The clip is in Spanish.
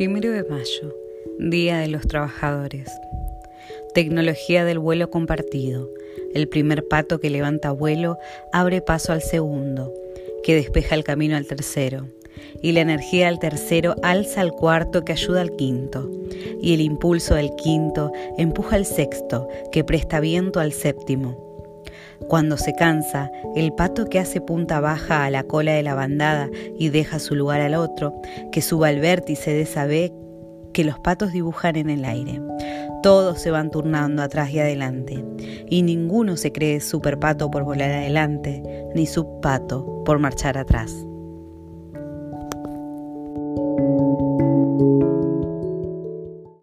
Primero de mayo, Día de los Trabajadores. Tecnología del vuelo compartido. El primer pato que levanta vuelo abre paso al segundo, que despeja el camino al tercero. Y la energía del tercero alza al cuarto que ayuda al quinto. Y el impulso del quinto empuja al sexto, que presta viento al séptimo cuando se cansa, el pato que hace punta baja a la cola de la bandada y deja su lugar al otro, que suba al vértice de esa B que los patos dibujan en el aire. Todos se van turnando atrás y adelante, y ninguno se cree super pato por volar adelante, ni subpato por marchar atrás.